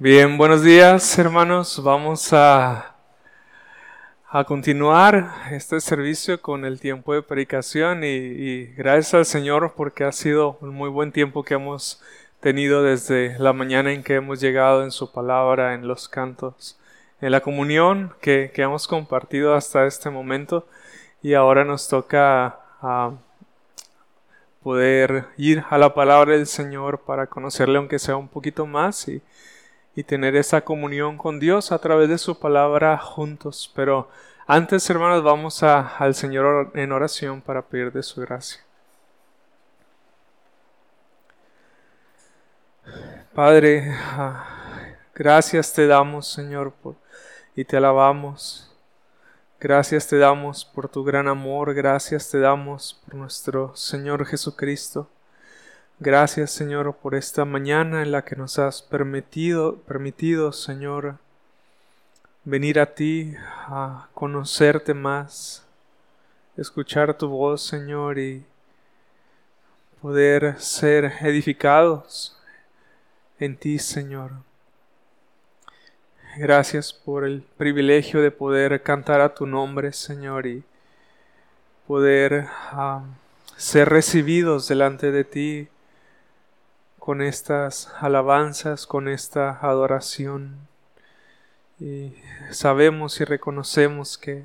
Bien, buenos días hermanos. Vamos a, a continuar este servicio con el tiempo de predicación y, gracias al Señor porque ha sido un muy buen tiempo que hemos tenido desde la mañana en que hemos llegado en su palabra, en los cantos, en la comunión que, que hemos compartido hasta este momento y ahora nos toca a poder ir a la palabra del Señor para conocerle aunque sea un poquito más y y tener esa comunión con Dios a través de su palabra juntos. Pero antes, hermanos, vamos al Señor en oración para pedir de su gracia. Padre, ah, gracias te damos, Señor, y te alabamos. Gracias te damos por tu gran amor, gracias te damos por nuestro Señor Jesucristo. Gracias, Señor, por esta mañana en la que nos has permitido, permitido, Señor, venir a ti a conocerte más, escuchar tu voz, Señor, y poder ser edificados en ti, Señor. Gracias por el privilegio de poder cantar a tu nombre, Señor, y poder ah, ser recibidos delante de ti con estas alabanzas, con esta adoración. Y sabemos y reconocemos que,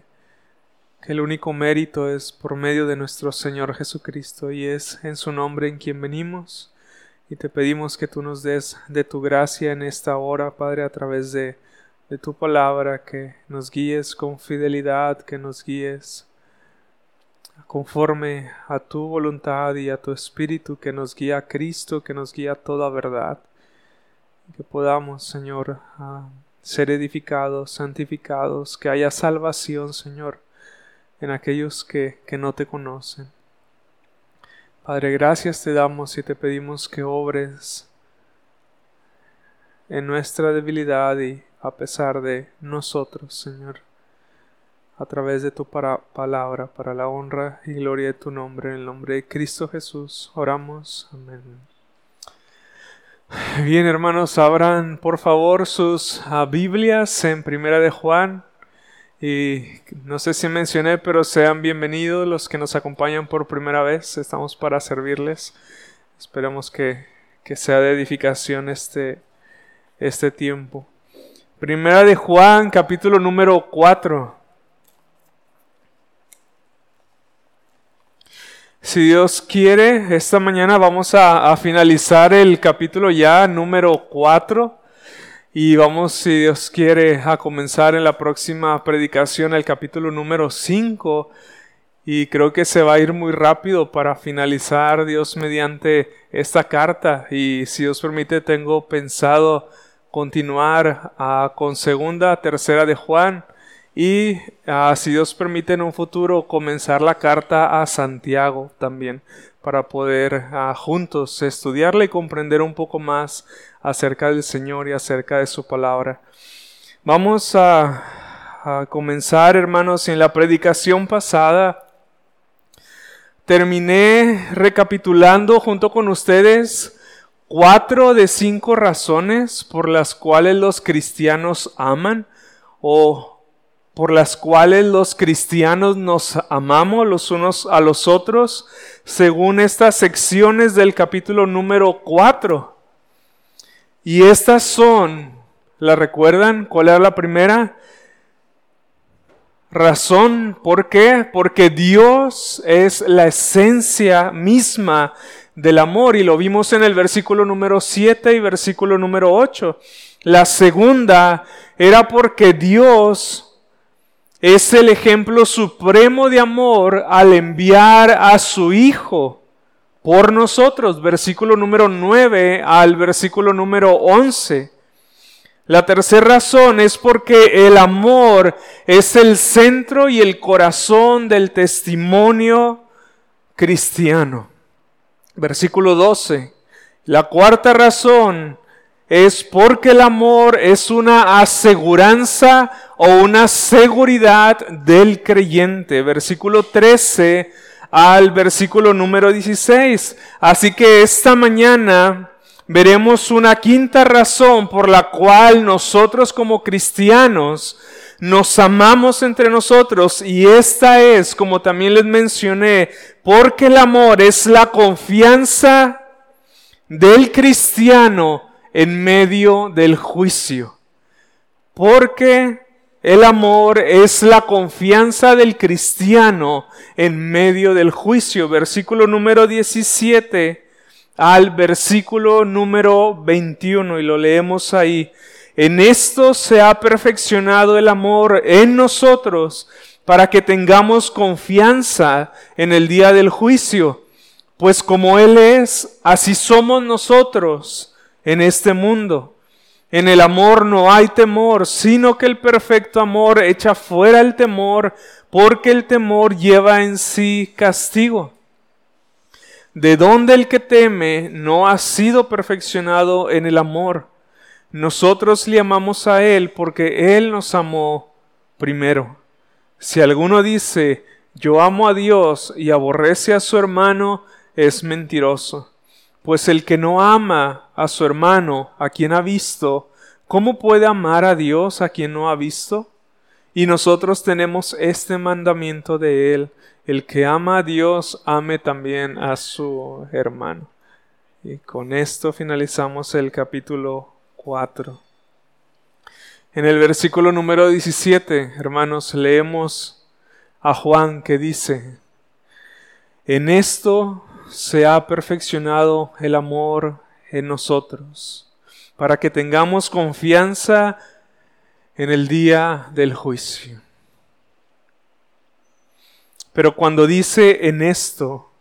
que el único mérito es por medio de nuestro Señor Jesucristo y es en su nombre en quien venimos. Y te pedimos que tú nos des de tu gracia en esta hora, Padre, a través de, de tu palabra, que nos guíes con fidelidad, que nos guíes conforme a tu voluntad y a tu espíritu que nos guía a Cristo, que nos guía a toda verdad. Que podamos, Señor, ser edificados, santificados, que haya salvación, Señor, en aquellos que, que no te conocen. Padre, gracias te damos y te pedimos que obres en nuestra debilidad y a pesar de nosotros, Señor a través de tu palabra para la honra y gloria de tu nombre. En el nombre de Cristo Jesús oramos. Amén. Bien, hermanos, abran por favor sus ah, Biblias en Primera de Juan. Y no sé si mencioné, pero sean bienvenidos los que nos acompañan por primera vez. Estamos para servirles. Esperamos que, que sea de edificación este, este tiempo. Primera de Juan, capítulo número 4. Si Dios quiere, esta mañana vamos a, finalizar el capítulo ya número 4 y vamos, si Dios quiere, a comenzar en la próxima predicación el capítulo número 5 y creo que se va a ir muy rápido para finalizar Dios mediante esta carta. Y si Dios permite tengo pensado continuar ah, con segunda, tercera de Juan y ah, si Dios permite en un futuro comenzar la carta a Santiago también para poder ah, juntos estudiarla y comprender un poco más acerca del Señor y acerca de su palabra. Vamos a, a comenzar hermanos en la predicación pasada. Terminé recapitulando junto con ustedes cuatro de cinco razones por las cuales los cristianos aman o por las cuales los cristianos nos amamos los unos a los otros, según estas secciones del capítulo número 4. Y estas son, ¿la recuerdan? ¿Cuál era la primera? Razón, ¿por qué? Porque Dios es la esencia misma del amor y lo vimos en el versículo número 7 y versículo número 8. La segunda era porque Dios es el ejemplo supremo de amor al enviar a su Hijo por nosotros, versículo número 9 al versículo número 11. La tercera razón es porque el amor es el centro y el corazón del testimonio cristiano. Versículo 12. La cuarta razón es porque el amor es una aseguranza o una seguridad del creyente. Versículo 13 al versículo número 16. Así que esta mañana veremos una quinta razón por la cual nosotros como cristianos nos amamos entre nosotros y esta es, como también les mencioné, porque el amor es la confianza del cristiano en medio del juicio. Porque el amor es la confianza del cristiano en medio del juicio. Versículo número 17 al versículo número 21 y lo leemos ahí. En esto se ha perfeccionado el amor en nosotros para que tengamos confianza en el día del juicio. Pues como Él es, así somos nosotros en este mundo. En el amor no hay temor, sino que el perfecto amor echa fuera el temor, porque el temor lleva en sí castigo. De donde el que teme no ha sido perfeccionado en el amor. Nosotros le amamos a Él porque Él nos amó primero. Si alguno dice, yo amo a Dios y aborrece a su hermano, es mentiroso. Pues el que no ama a su hermano, a quien ha visto, ¿cómo puede amar a Dios a quien no ha visto? Y nosotros tenemos este mandamiento de Él, el que ama a Dios, ame también a su hermano. Y con esto finalizamos el capítulo 4. En el versículo número 17, hermanos, leemos a Juan que dice, en esto se ha perfeccionado el amor en nosotros, para que tengamos confianza en el día del juicio. Pero cuando dice en esto,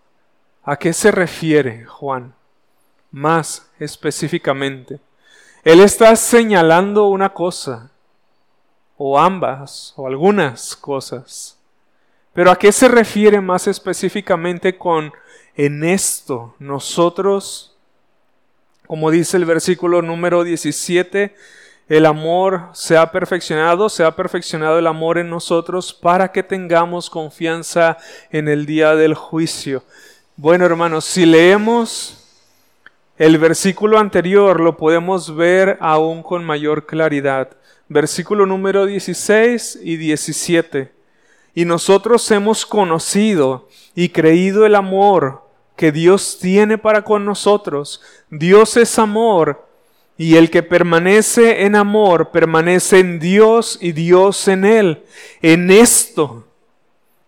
¿a qué se refiere Juan? Más específicamente. Él está señalando una cosa, o ambas, o algunas cosas. Pero ¿a qué se refiere más específicamente con en esto? Nosotros, como dice el versículo número 17, el amor se ha perfeccionado, se ha perfeccionado el amor en nosotros para que tengamos confianza en el día del juicio. Bueno, hermanos, si leemos el versículo anterior lo podemos ver aún con mayor claridad. Versículo número 16 y 17. Y nosotros hemos conocido y creído el amor que Dios tiene para con nosotros. Dios es amor y el que permanece en amor permanece en Dios y Dios en él. En esto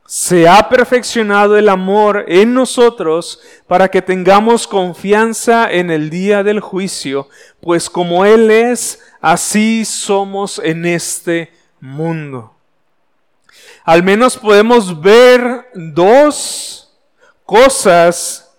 se ha perfeccionado el amor en nosotros para que tengamos confianza en el día del juicio, pues como Él es, así somos en este mundo. Al menos podemos ver dos cosas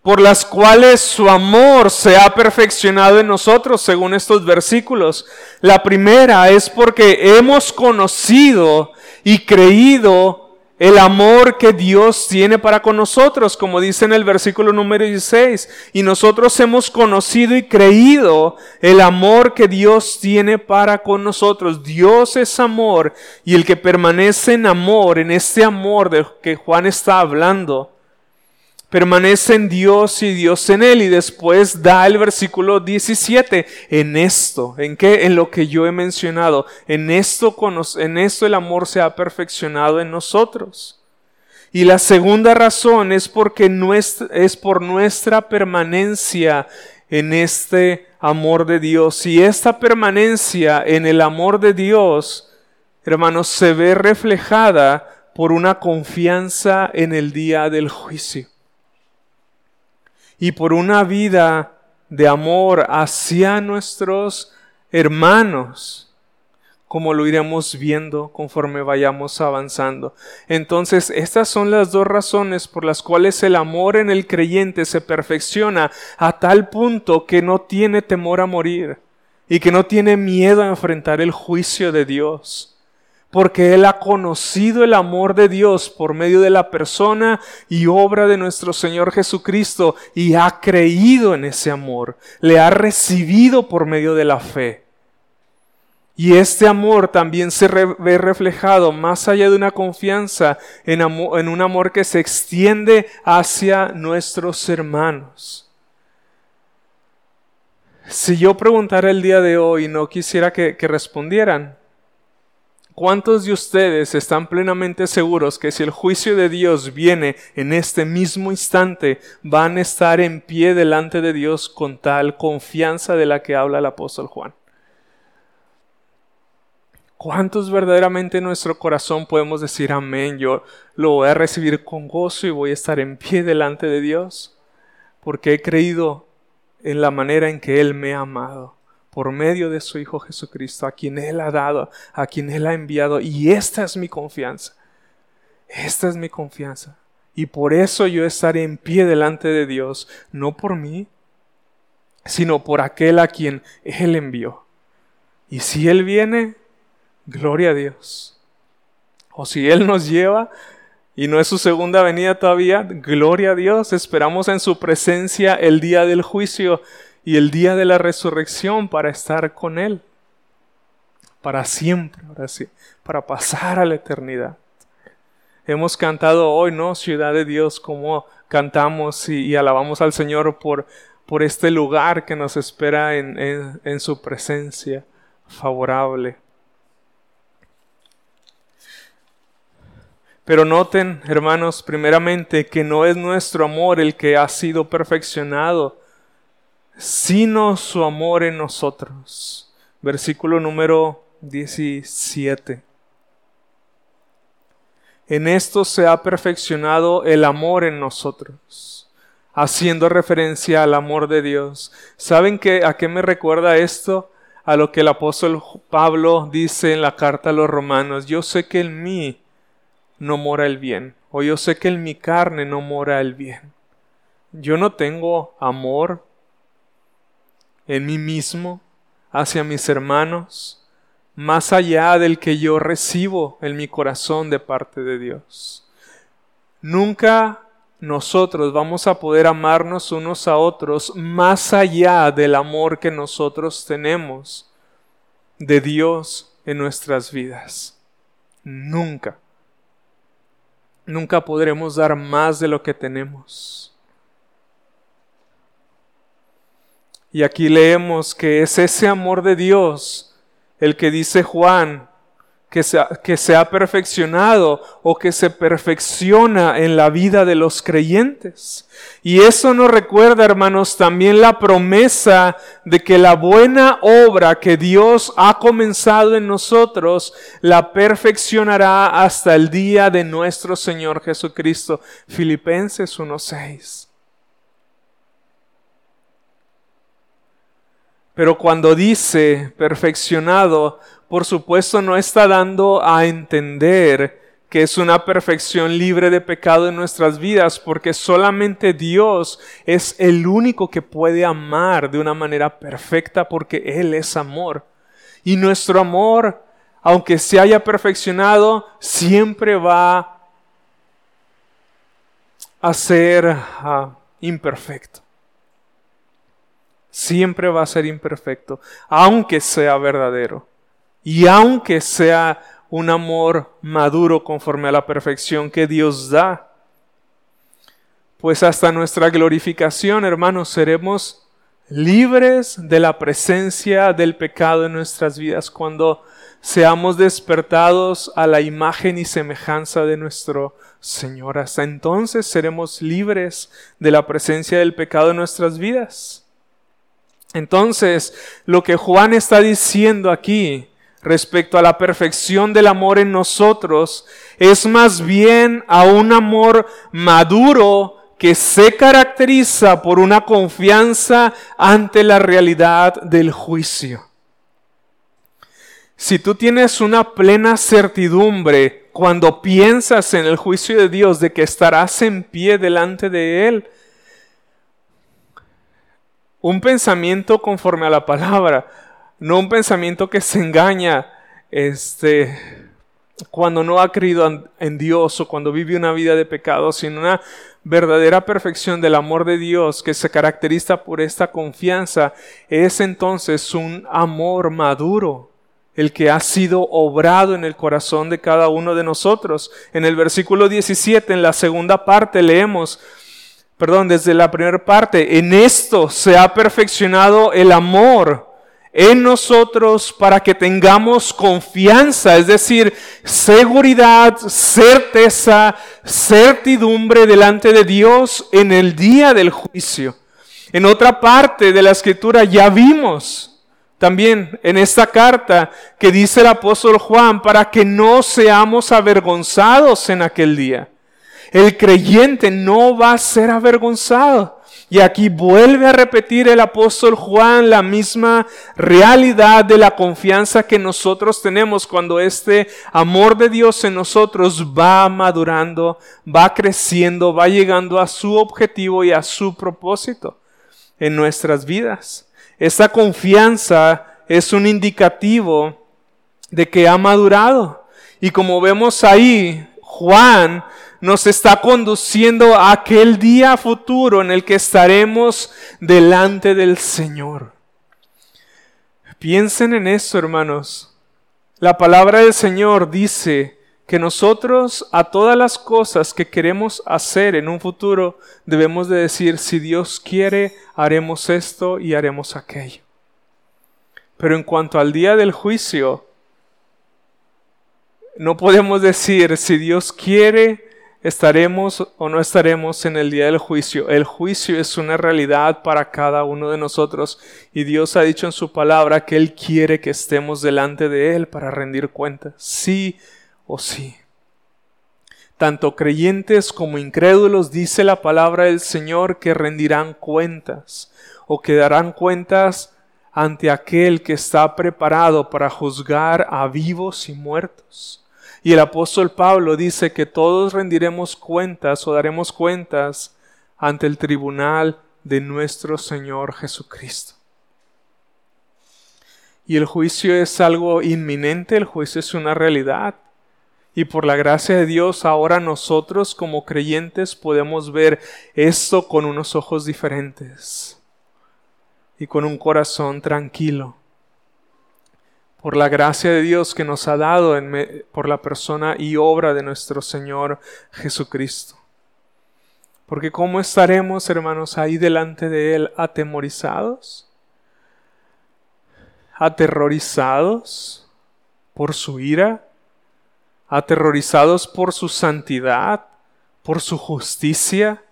por las cuales su amor se ha perfeccionado en nosotros, según estos versículos. La primera es porque hemos conocido y creído el amor que Dios tiene para con nosotros, como dice en el versículo número 16. Y nosotros hemos conocido y creído el amor que Dios tiene para con nosotros. Dios es amor y el que permanece en amor, en este amor de que Juan está hablando, permanece en Dios y Dios en él. Y después da el versículo 17, en esto, en qué, en lo que yo he mencionado, en esto, en esto el amor se ha perfeccionado en nosotros. Y la segunda razón es porque es por nuestra permanencia en este amor de Dios. Y esta permanencia en el amor de Dios, hermanos, se ve reflejada por una confianza en el día del juicio y por una vida de amor hacia nuestros hermanos, como lo iremos viendo conforme vayamos avanzando. Entonces, estas son las dos razones por las cuales el amor en el creyente se perfecciona a tal punto que no tiene temor a morir y que no tiene miedo a enfrentar el juicio de Dios porque Él ha conocido el amor de Dios por medio de la persona y obra de nuestro Señor Jesucristo y ha creído en ese amor, le ha recibido por medio de la fe. Y este amor también se ve reflejado más allá de una confianza en, un amor que se extiende hacia nuestros hermanos. Si yo preguntara el día de hoy, no quisiera que, que respondieran, ¿Cuántos de ustedes están plenamente seguros que si el juicio de Dios viene en este mismo instante, van a estar en pie delante de Dios con tal confianza de la que habla el apóstol Juan? ¿Cuántos verdaderamente en nuestro corazón podemos decir amén? Yo lo voy a recibir con gozo y voy a estar en pie delante de Dios porque he creído en la manera en que Él me ha amado por medio de su Hijo Jesucristo, a quien Él ha dado, a quien Él ha enviado. Y esta es mi confianza. Esta es mi confianza. Y por eso yo estaré en pie delante de Dios, no por mí, sino por aquel a quien Él envió. Y si Él viene, gloria a Dios. O si Él nos lleva y no es su segunda venida todavía, gloria a Dios. Esperamos en su presencia el día del juicio y el día de la resurrección para estar con Él. Para siempre, ahora sí, para pasar a la eternidad. Hemos cantado hoy, ¿no? Ciudad de Dios, como cantamos y, alabamos al Señor por, por este lugar que nos espera en, en su presencia favorable. Pero noten, hermanos, primeramente que no es nuestro amor el que ha sido perfeccionado sino su amor en nosotros. Versículo número 17. En esto se ha perfeccionado el amor en nosotros, haciendo referencia al amor de Dios. ¿Saben qué, a qué me recuerda esto? A lo que el apóstol Pablo dice en la carta a los romanos. Yo sé que en mí no mora el bien, o yo sé que en mi carne no mora el bien. Yo no tengo amor en mí mismo, hacia mis hermanos, más allá del que yo recibo en mi corazón de parte de Dios. Nunca nosotros vamos a poder amarnos unos a otros más allá del amor que nosotros tenemos de Dios en nuestras vidas. Nunca. Nunca podremos dar más de lo que tenemos. Y aquí leemos que es ese amor de Dios el que dice Juan que se, ha, que se ha perfeccionado o que se perfecciona en la vida de los creyentes. Y eso nos recuerda, hermanos, también la promesa de que la buena obra que Dios ha comenzado en nosotros la perfeccionará hasta el día de nuestro Señor Jesucristo. Filipenses 1.6. Pero cuando dice perfeccionado, por supuesto no está dando a entender que es una perfección libre de pecado en nuestras vidas, porque solamente Dios es el único que puede amar de una manera perfecta, porque Él es amor. Y nuestro amor, aunque se haya perfeccionado, siempre va a ser ah, imperfecto siempre va a ser imperfecto, aunque sea verdadero. Y aunque sea un amor maduro conforme a la perfección que Dios da. Pues hasta nuestra glorificación, hermanos, seremos libres de la presencia del pecado en nuestras vidas cuando seamos despertados a la imagen y semejanza de nuestro Señor. Hasta entonces seremos libres de la presencia del pecado en nuestras vidas. Entonces, lo que Juan está diciendo aquí respecto a la perfección del amor en nosotros es más bien a un amor maduro que se caracteriza por una confianza ante la realidad del juicio. Si tú tienes una plena certidumbre cuando piensas en el juicio de Dios de que estarás en pie delante de Él, un pensamiento conforme a la palabra, no un pensamiento que se engaña este, cuando no ha creído en Dios o cuando vive una vida de pecado, sino una verdadera perfección del amor de Dios que se caracteriza por esta confianza, es entonces un amor maduro, el que ha sido obrado en el corazón de cada uno de nosotros. En el versículo 17, en la segunda parte, leemos, perdón, desde la primera parte, en esto se ha perfeccionado el amor en nosotros para que tengamos confianza, es decir, seguridad, certeza, certidumbre delante de Dios en el día del juicio. En otra parte de la escritura ya vimos también en esta carta que dice el apóstol Juan para que no seamos avergonzados en aquel día. El creyente no va a ser avergonzado. Y aquí vuelve a repetir el apóstol Juan la misma realidad de la confianza que nosotros tenemos cuando este amor de Dios en nosotros va madurando, va creciendo, va llegando a su objetivo y a su propósito en nuestras vidas. Esta confianza es un indicativo de que ha madurado. Y como vemos ahí, Juan nos está conduciendo a aquel día futuro en el que estaremos delante del Señor. Piensen en eso, hermanos. La palabra del Señor dice que nosotros a todas las cosas que queremos hacer en un futuro debemos de decir, si Dios quiere, haremos esto y haremos aquello. Pero en cuanto al día del juicio, no podemos decir, si Dios quiere, estaremos o no estaremos en el día del juicio. El juicio es una realidad para cada uno de nosotros y Dios ha dicho en su palabra que Él quiere que estemos delante de Él para rendir cuentas, sí o sí. Tanto creyentes como incrédulos dice la palabra del Señor que rendirán cuentas o que darán cuentas ante aquel que está preparado para juzgar a vivos y muertos. Y el apóstol Pablo dice que todos rendiremos cuentas o daremos cuentas ante el tribunal de nuestro Señor Jesucristo. Y el juicio es algo inminente, el juicio es una realidad. Y por la gracia de Dios ahora nosotros como creyentes podemos ver esto con unos ojos diferentes y con un corazón tranquilo por la gracia de Dios que nos ha dado en por la persona y obra de nuestro Señor Jesucristo. Porque ¿cómo estaremos, hermanos, ahí delante de Él atemorizados? ¿Aterrorizados por su ira? ¿Aterrorizados por su santidad? ¿Por su justicia?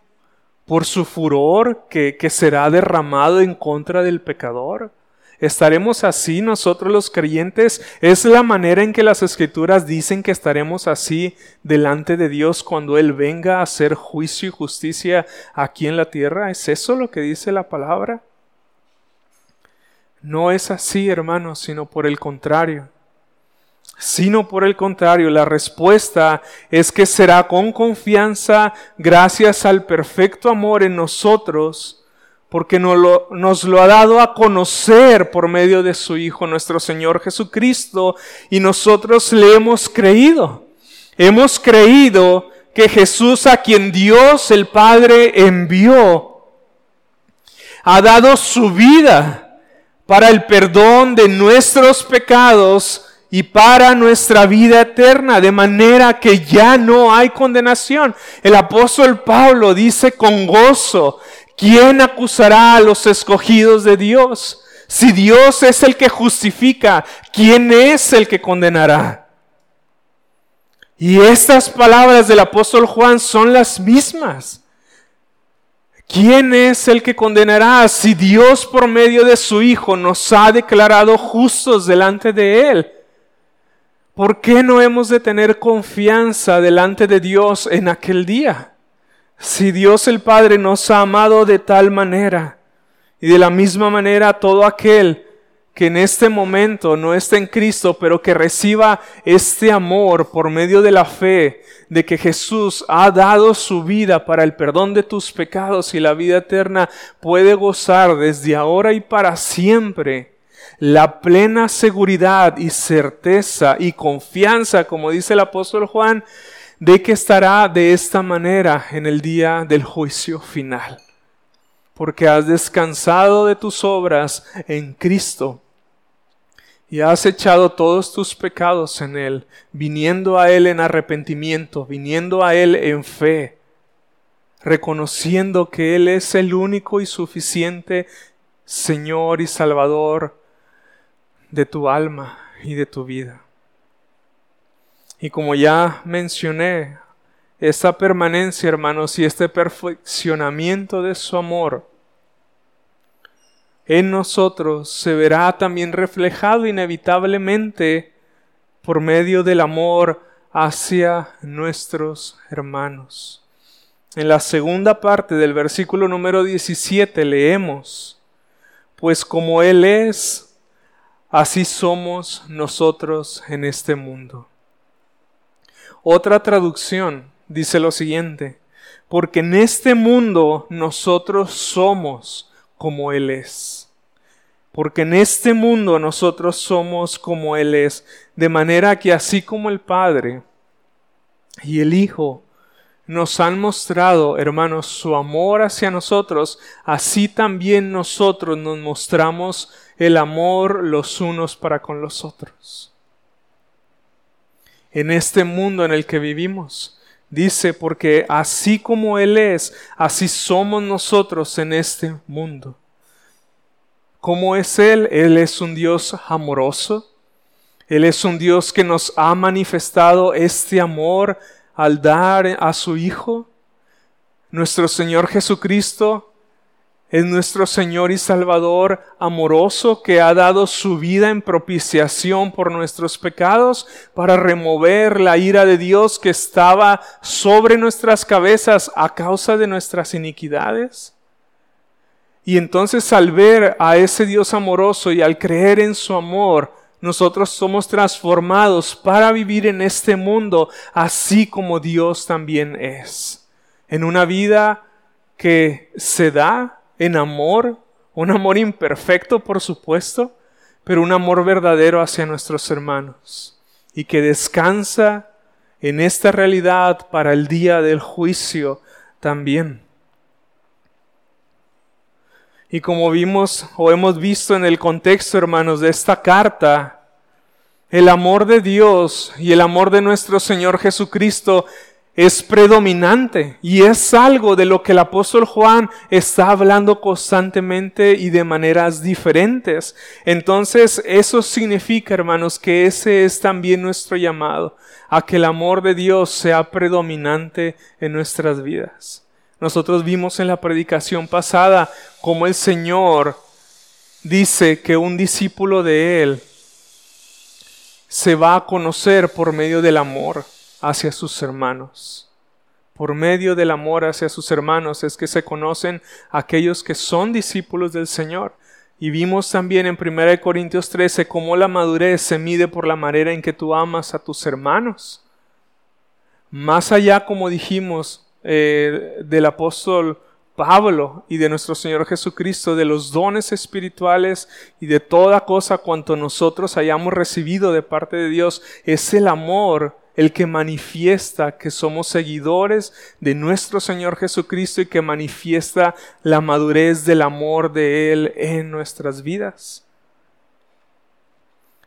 ¿Por su furor que, que será derramado en contra del pecador? ¿Estaremos así nosotros los creyentes? ¿Es la manera en que las escrituras dicen que estaremos así delante de Dios cuando Él venga a hacer juicio y justicia aquí en la tierra? ¿Es eso lo que dice la palabra? No es así, hermanos, sino por el contrario. Sino por el contrario, la respuesta es que será con confianza, gracias al perfecto amor en nosotros, porque nos lo, nos lo, ha dado a conocer por medio de su Hijo, nuestro Señor Jesucristo, y nosotros le hemos creído. Hemos creído que Jesús, a quien Dios el Padre envió, ha dado su vida para el perdón de nuestros pecados y para nuestra vida eterna, de manera que ya no hay condenación. El apóstol Pablo dice con gozo, ¿Quién acusará a los escogidos de Dios? Si Dios es el que justifica, ¿quién es el que condenará? Y estas palabras del apóstol Juan son las mismas. ¿Quién es el que condenará si Dios por medio de su Hijo nos ha declarado justos delante de Él? ¿Por qué no hemos de tener confianza delante de Dios en aquel día? Si Dios el Padre nos ha amado de tal manera, y de la misma manera todo aquel que en este momento no está en Cristo, pero que reciba este amor por medio de la fe de que Jesús ha dado su vida para el perdón de tus pecados y la vida eterna, puede gozar desde ahora y para siempre la plena seguridad y certeza y confianza, como dice el apóstol Juan, de que estará de esta manera en el día del juicio final, porque has descansado de tus obras en Cristo y has echado todos tus pecados en Él, viniendo a Él en arrepentimiento, viniendo a Él en fe, reconociendo que Él es el único y suficiente Señor y Salvador de tu alma y de tu vida. Y como ya mencioné, esta permanencia, hermanos, y este perfeccionamiento de su amor en nosotros se verá también reflejado inevitablemente por medio del amor hacia nuestros hermanos. En la segunda parte del versículo número 17 leemos, pues como Él es, así somos nosotros en este mundo. Otra traducción dice lo siguiente, porque en este mundo nosotros somos como Él es. Porque en este mundo nosotros somos como Él es, de manera que así como el Padre y el Hijo nos han mostrado, hermanos, su amor hacia nosotros, así también nosotros nos mostramos el amor los unos para con los otros. En este mundo en el que vivimos, Dice, porque así como Él es, así somos nosotros en este mundo. ¿Cómo es Él? Él es un Dios amoroso. Él es un Dios que nos ha manifestado este amor al dar a su Hijo. Nuestro Señor Jesucristo es nuestro Señor y Salvador amoroso que ha dado su vida en propiciación por nuestros pecados para remover la ira de Dios que estaba sobre nuestras cabezas a causa de nuestras iniquidades. Y entonces al ver a ese Dios amoroso y al creer en su amor, nosotros somos transformados para vivir en este mundo así como Dios también es. En una vida que se da en amor, un amor imperfecto por supuesto, pero un amor verdadero hacia nuestros hermanos y que descansa en esta realidad para el día del juicio también. Y como vimos o hemos visto en el contexto, hermanos, de esta carta, el amor de Dios y el amor de nuestro Señor Jesucristo es predominante y es algo de lo que el apóstol Juan está hablando constantemente y de maneras diferentes. Entonces eso significa, hermanos, que ese es también nuestro llamado, a que el amor de Dios sea predominante en nuestras vidas. Nosotros vimos en la predicación pasada cómo el Señor dice que un discípulo de Él se va a conocer por medio del amor hacia sus hermanos. Por medio del amor hacia sus hermanos es que se conocen aquellos que son discípulos del Señor. Y vimos también en 1 Corintios 13 cómo la madurez se mide por la manera en que tú amas a tus hermanos. Más allá, como dijimos, eh, del apóstol Pablo y de nuestro Señor Jesucristo, de los dones espirituales y de toda cosa cuanto nosotros hayamos recibido de parte de Dios, es el amor el que manifiesta que somos seguidores de nuestro Señor Jesucristo y que manifiesta la madurez del amor de Él en nuestras vidas.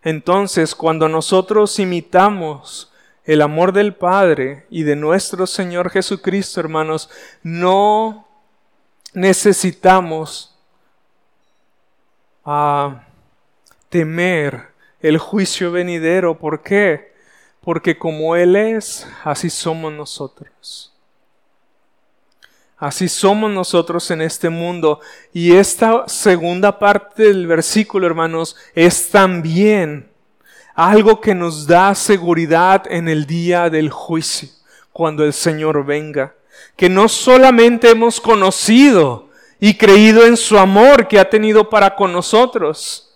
Entonces, cuando nosotros imitamos el amor del Padre y de nuestro Señor Jesucristo, hermanos, no necesitamos ah, temer el juicio venidero. ¿Por qué? Porque como Él es, así somos nosotros. Así somos nosotros en este mundo. Y esta segunda parte del versículo, hermanos, es también algo que nos da seguridad en el día del juicio, cuando el Señor venga. Que no solamente hemos conocido y creído en su amor que ha tenido para con nosotros,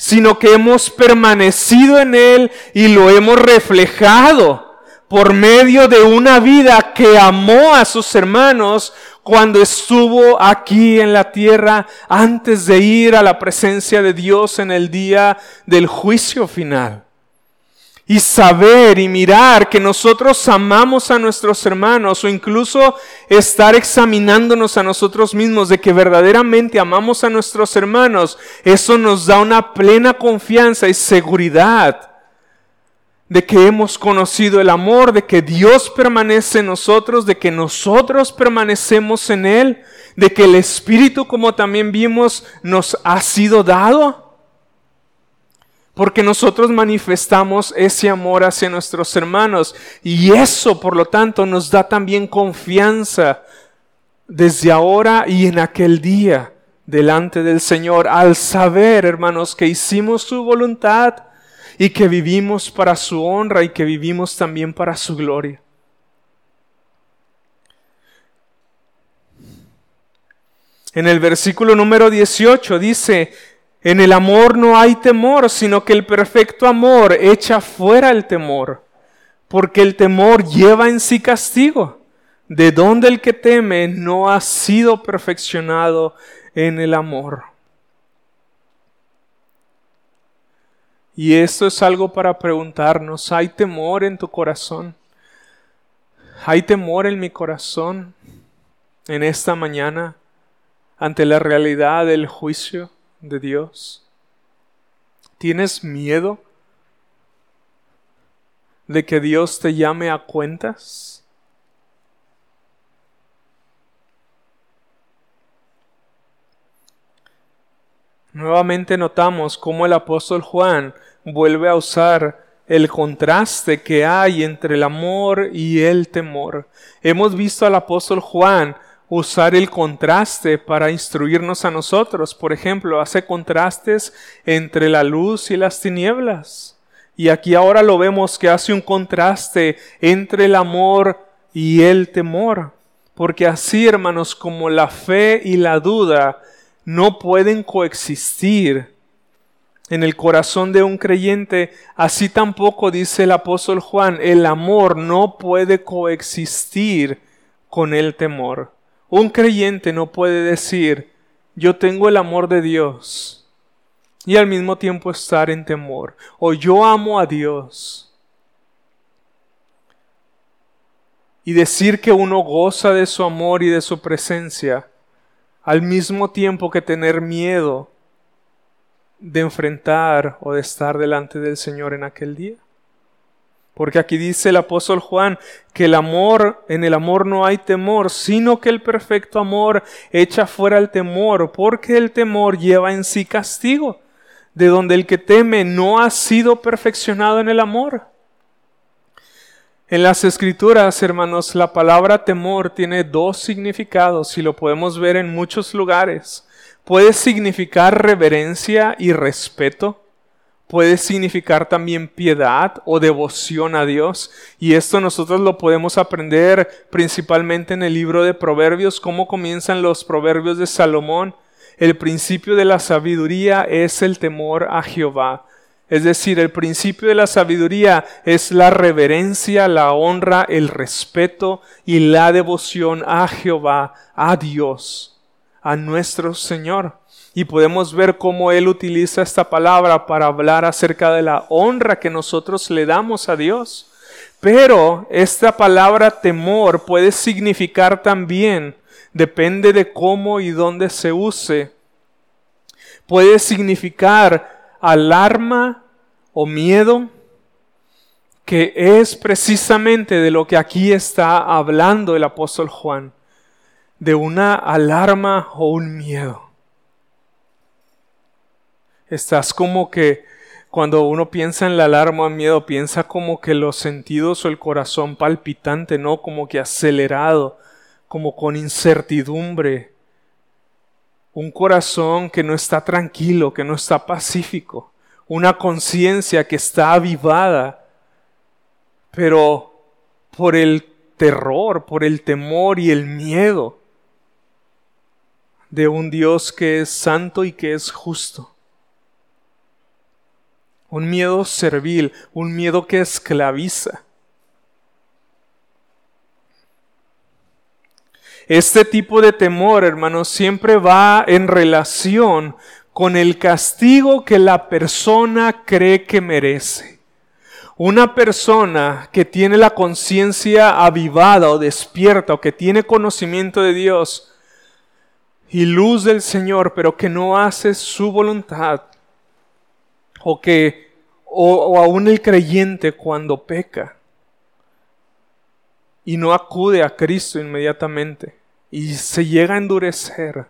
sino que hemos permanecido en Él y lo hemos reflejado por medio de una vida que amó a sus hermanos cuando estuvo aquí en la tierra antes de ir a la presencia de Dios en el día del juicio final y saber y mirar que nosotros amamos a nuestros hermanos o incluso estar examinándonos a nosotros mismos de que verdaderamente amamos a nuestros hermanos, eso nos da una plena confianza y seguridad de que hemos conocido el amor, de que Dios permanece en nosotros, de que nosotros permanecemos en Él, de que el Espíritu, como también vimos, nos ha sido dado. Porque nosotros manifestamos ese amor hacia nuestros hermanos y eso, por lo tanto, nos da también confianza desde ahora y en aquel día delante del Señor al saber, hermanos, que hicimos su voluntad y que vivimos para su honra y que vivimos también para su gloria. En el versículo número 18 dice, en el amor no hay temor, sino que el perfecto amor echa fuera el temor, porque el temor lleva en sí castigo, de donde el que teme no ha sido perfeccionado en el amor. Y esto es algo para preguntarnos, ¿hay temor en tu corazón? ¿Hay temor en mi corazón en esta mañana ante la realidad del juicio de Dios? ¿Tienes miedo de que Dios te llame a cuentas? Nuevamente notamos cómo el apóstol Juan vuelve a usar el contraste que hay entre el amor y el temor. Hemos visto al apóstol Juan usar el contraste para instruirnos a nosotros. Por ejemplo, hace contrastes entre la luz y las tinieblas. Y aquí ahora lo vemos que hace un contraste entre el amor y el temor. Porque así, hermanos, como la fe y la duda no pueden coexistir, en el corazón de un creyente, así tampoco dice el apóstol Juan, el amor no puede coexistir con el temor. Un creyente no puede decir, yo tengo el amor de Dios y al mismo tiempo estar en temor, o yo amo a Dios. Y decir que uno goza de su amor y de su presencia, al mismo tiempo que tener miedo de enfrentar o de estar delante del Señor en aquel día. Porque aquí dice el apóstol Juan que el amor, en el amor no hay temor, sino que el perfecto amor echa fuera el temor, porque el temor lleva en sí castigo, de donde el que teme no ha sido perfeccionado en el amor. En las escrituras, hermanos, la palabra temor tiene dos significados y lo podemos ver en muchos lugares puede significar reverencia y respeto, puede significar también piedad o devoción a Dios. Y esto nosotros lo podemos aprender principalmente en el libro de Proverbios, cómo comienzan los Proverbios de Salomón. El principio de la sabiduría es el temor a Jehová. Es decir, el principio de la sabiduría es la reverencia, la honra, el respeto y la devoción a Jehová, a Dios a nuestro Señor. Y podemos ver cómo Él utiliza esta palabra para hablar acerca de la honra que nosotros le damos a Dios. Pero esta palabra temor puede significar también, depende de cómo y dónde se use, puede significar alarma o miedo, que es precisamente de lo que aquí está hablando el apóstol Juan de una alarma o un miedo. Estás como que cuando uno piensa en la alarma miedo, piensa como que los sentidos o el corazón palpitante, ¿no? Como que acelerado, como con incertidumbre. Un corazón que no está tranquilo, que no está pacífico. Una conciencia que está avivada, pero por el terror, por el temor y el miedo de un Dios que es santo y que es justo. Un miedo servil, un miedo que esclaviza. Este tipo de temor, hermanos, siempre va en relación con el castigo que la persona cree que merece. Una persona que tiene la conciencia avivada o despierta o que tiene conocimiento de Dios, y luz del Señor, pero que no hace su voluntad, o que o, aún el creyente cuando peca y no acude a Cristo inmediatamente y se llega a endurecer,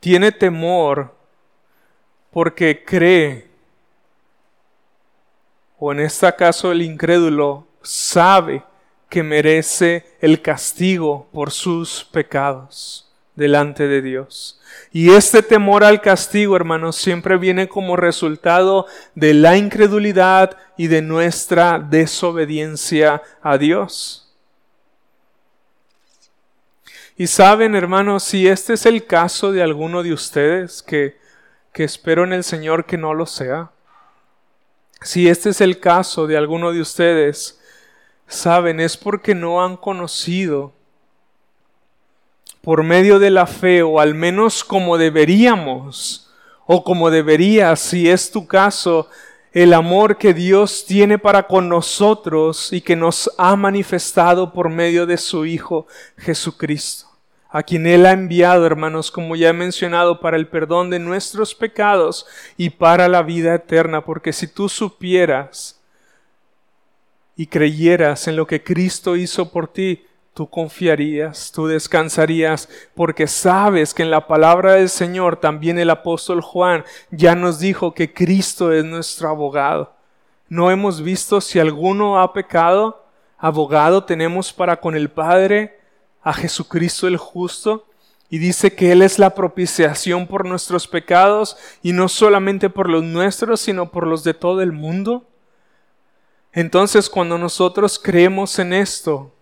tiene temor porque cree, o en este caso el incrédulo sabe que merece el castigo por sus pecados delante de Dios. Y este temor al castigo, hermanos, siempre viene como resultado de la incredulidad y de nuestra desobediencia a Dios. Y saben, hermanos, si este es el caso de alguno de ustedes, que, que espero en el Señor que no lo sea, si este es el caso de alguno de ustedes, saben, es porque no han conocido por medio de la fe, o al menos como deberíamos, o como debería, si es tu caso, el amor que Dios tiene para con nosotros y que nos ha manifestado por medio de su Hijo Jesucristo, a quien Él ha enviado, hermanos, como ya he mencionado, para el perdón de nuestros pecados y para la vida eterna, porque si tú supieras y creyeras en lo que Cristo hizo por ti, tú confiarías, tú descansarías, porque sabes que en la palabra del Señor también el apóstol Juan ya nos dijo que Cristo es nuestro abogado. No hemos visto si alguno ha pecado, abogado tenemos para con el Padre a Jesucristo el justo. Y dice que Él es la propiciación por nuestros pecados y no solamente por los nuestros, sino por los de todo el mundo. Entonces cuando nosotros creemos en esto,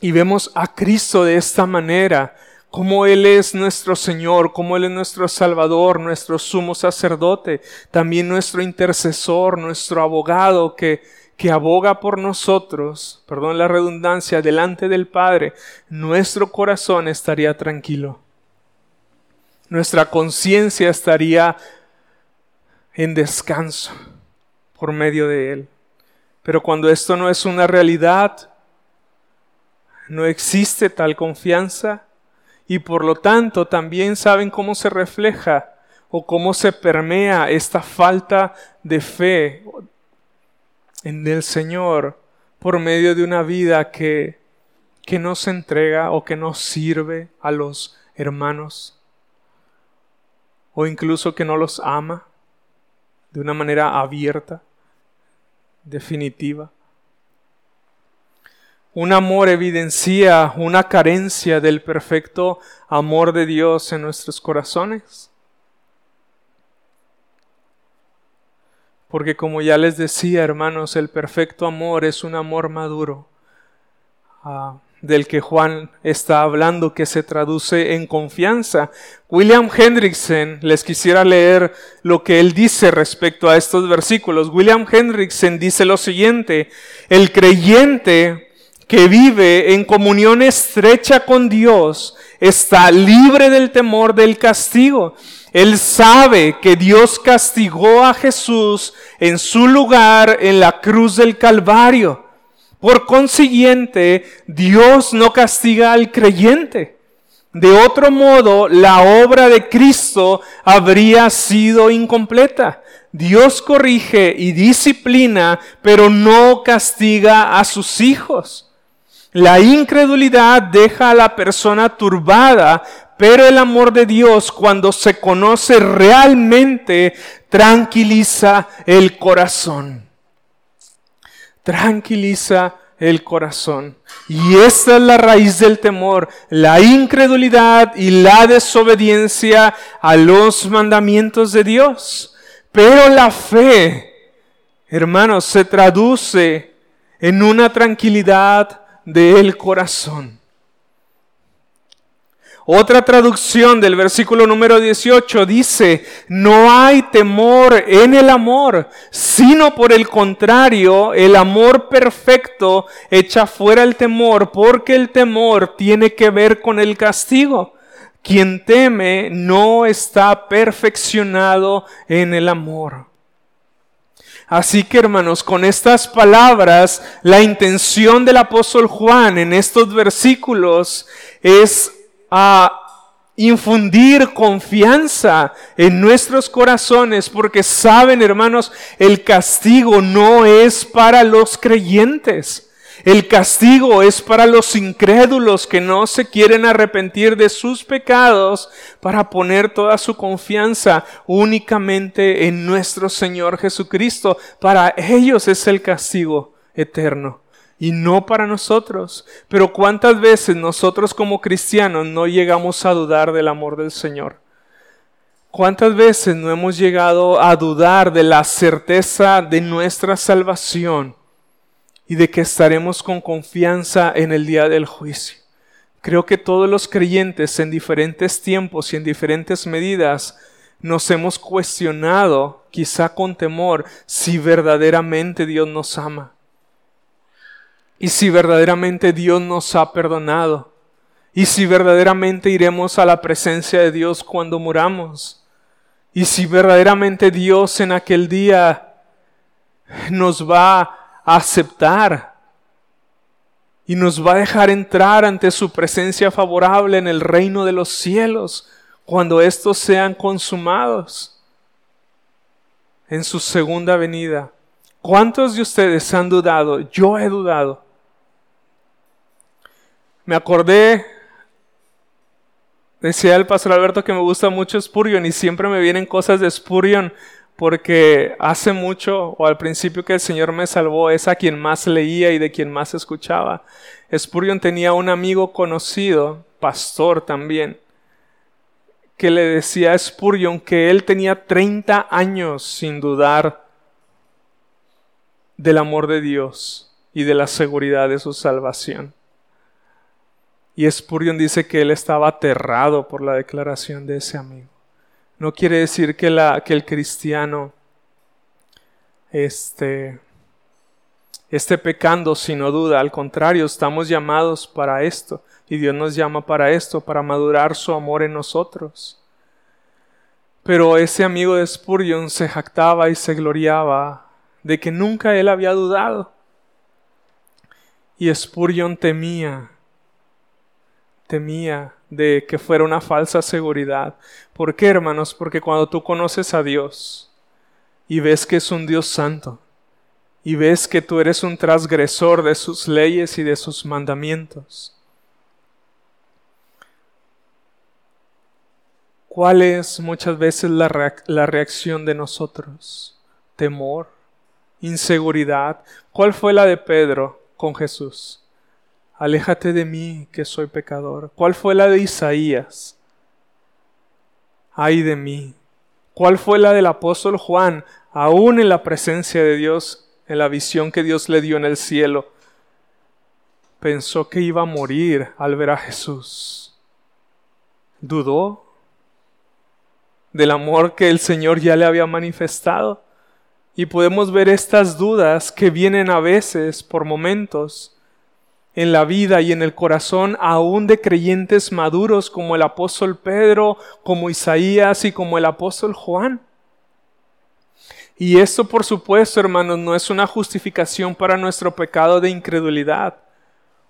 y vemos a Cristo de esta manera, como Él es nuestro Señor, como Él es nuestro Salvador, nuestro sumo sacerdote, también nuestro intercesor, nuestro abogado que, que aboga por nosotros, perdón la redundancia, delante del Padre, nuestro corazón estaría tranquilo. Nuestra conciencia estaría en descanso por medio de Él. Pero cuando esto no es una realidad, no existe tal confianza y por lo tanto también saben cómo se refleja o cómo se permea esta falta de fe en el Señor por medio de una vida que, que no se entrega o que no sirve a los hermanos o incluso que no los ama de una manera abierta, definitiva. Un amor evidencia una carencia del perfecto amor de Dios en nuestros corazones. Porque como ya les decía, hermanos, el perfecto amor es un amor maduro, ah, del que Juan está hablando, que se traduce en confianza. William Hendrickson, les quisiera leer lo que él dice respecto a estos versículos. William Hendrickson dice lo siguiente, el creyente que vive en comunión estrecha con Dios está libre del temor del castigo. Él sabe que Dios castigó a Jesús en su lugar en la cruz del Calvario. Por consiguiente, Dios no castiga al creyente. De otro modo, la obra de Cristo habría sido incompleta. Dios corrige y disciplina, pero no castiga a sus hijos. La incredulidad deja a la persona turbada, pero el amor de Dios cuando se conoce realmente tranquiliza el corazón. Tranquiliza el corazón. Y esta es la raíz del temor, la incredulidad y la desobediencia a los mandamientos de Dios. Pero la fe, hermanos, se traduce en una tranquilidad del corazón. Otra traducción del versículo número 18 dice, no hay temor en el amor, sino por el contrario, el amor perfecto echa fuera el temor, porque el temor tiene que ver con el castigo. Quien teme no está perfeccionado en el amor. Así que hermanos, con estas palabras, la intención del apóstol Juan en estos versículos es a infundir confianza en nuestros corazones porque saben, hermanos, el castigo no es para los creyentes. El castigo es para los incrédulos que no se quieren arrepentir de sus pecados para poner toda su confianza únicamente en nuestro Señor Jesucristo. Para ellos es el castigo eterno y no para nosotros. Pero cuántas veces nosotros como cristianos no llegamos a dudar del amor del Señor. ¿Cuántas veces no hemos llegado a dudar de la certeza de nuestra salvación de que estaremos con confianza en el día del juicio? Creo que todos los creyentes en diferentes tiempos y en diferentes medidas nos hemos cuestionado, quizá con temor, si verdaderamente Dios nos ama y si verdaderamente Dios nos ha perdonado y si verdaderamente iremos a la presencia de Dios cuando muramos y si verdaderamente Dios en aquel día nos va aceptar y nos va a dejar entrar ante su presencia favorable en el reino de los cielos cuando estos sean consumados en su segunda venida. ¿Cuántos de ustedes han dudado? Yo he dudado me acordé, decía el pastor Alberto que me gusta mucho Spurgeon y siempre me vienen cosas de Spurgeon porque hace mucho o al principio que el Señor me salvó es a quien más leía y de quien más escuchaba. Spurgeon tenía un amigo conocido, pastor también, que le decía a Spurgeon que él tenía 30 años sin dudar del amor de Dios y de la seguridad de su salvación. Y Spurgeon dice que él estaba aterrado por la declaración de ese amigo. No quiere decir que, el cristiano esté, esté pecando sino duda. Al contrario, estamos llamados para esto. Y Dios nos llama para esto, para madurar su amor en nosotros. Pero ese amigo de Spurgeon se jactaba y se gloriaba de que nunca él había dudado. Y Spurgeon temía temía de que fuera una falsa seguridad. ¿Por qué, hermanos? Porque cuando tú conoces a Dios y ves que es un Dios santo, y ves que tú eres un transgresor de sus leyes y de sus mandamientos, ¿cuál es muchas veces la, la reacción de nosotros? Temor, inseguridad. ¿Cuál fue la de Pedro con Jesús? Aléjate de mí que soy pecador. ¿Cuál fue la de Isaías? Ay de mí. ¿Cuál fue la del apóstol Juan? Aún en la presencia de Dios, en la visión que Dios le dio en el cielo, pensó que iba a morir al ver a Jesús. Dudó del amor que el Señor ya le había manifestado. Y podemos ver estas dudas que vienen a veces por momentos en la vida y en el corazón aún de creyentes maduros como el apóstol Pedro, como Isaías y como el apóstol Juan. Y esto, por supuesto, hermanos, no es una justificación para nuestro pecado de incredulidad.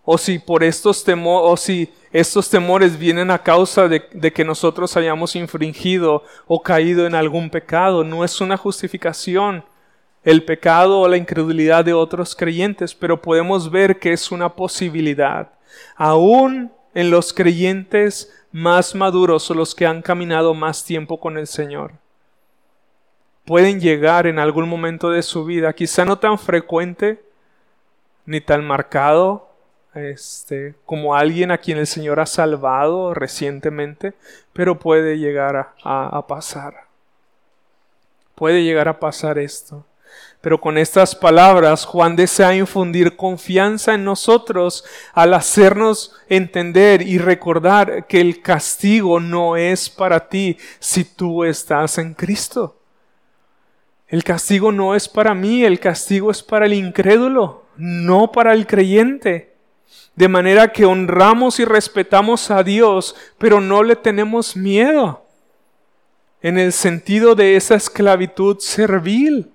O si por estos temores, o si estos temores vienen a causa de, de que nosotros hayamos infringido o caído en algún pecado, no es una justificación el pecado o la incredulidad de otros creyentes, pero podemos ver que es una posibilidad. Aún en los creyentes más maduros o los que han caminado más tiempo con el Señor. Pueden llegar en algún momento de su vida, quizá no tan frecuente ni tan marcado, este, como alguien a quien el Señor ha salvado recientemente, pero puede llegar a pasar. Puede llegar a pasar esto. Pero con estas palabras Juan desea infundir confianza en nosotros al hacernos entender y recordar que el castigo no es para ti si tú estás en Cristo. El castigo no es para mí, el castigo es para el incrédulo, no para el creyente. De manera que honramos y respetamos a Dios, pero no le tenemos miedo en el sentido de esa esclavitud servil.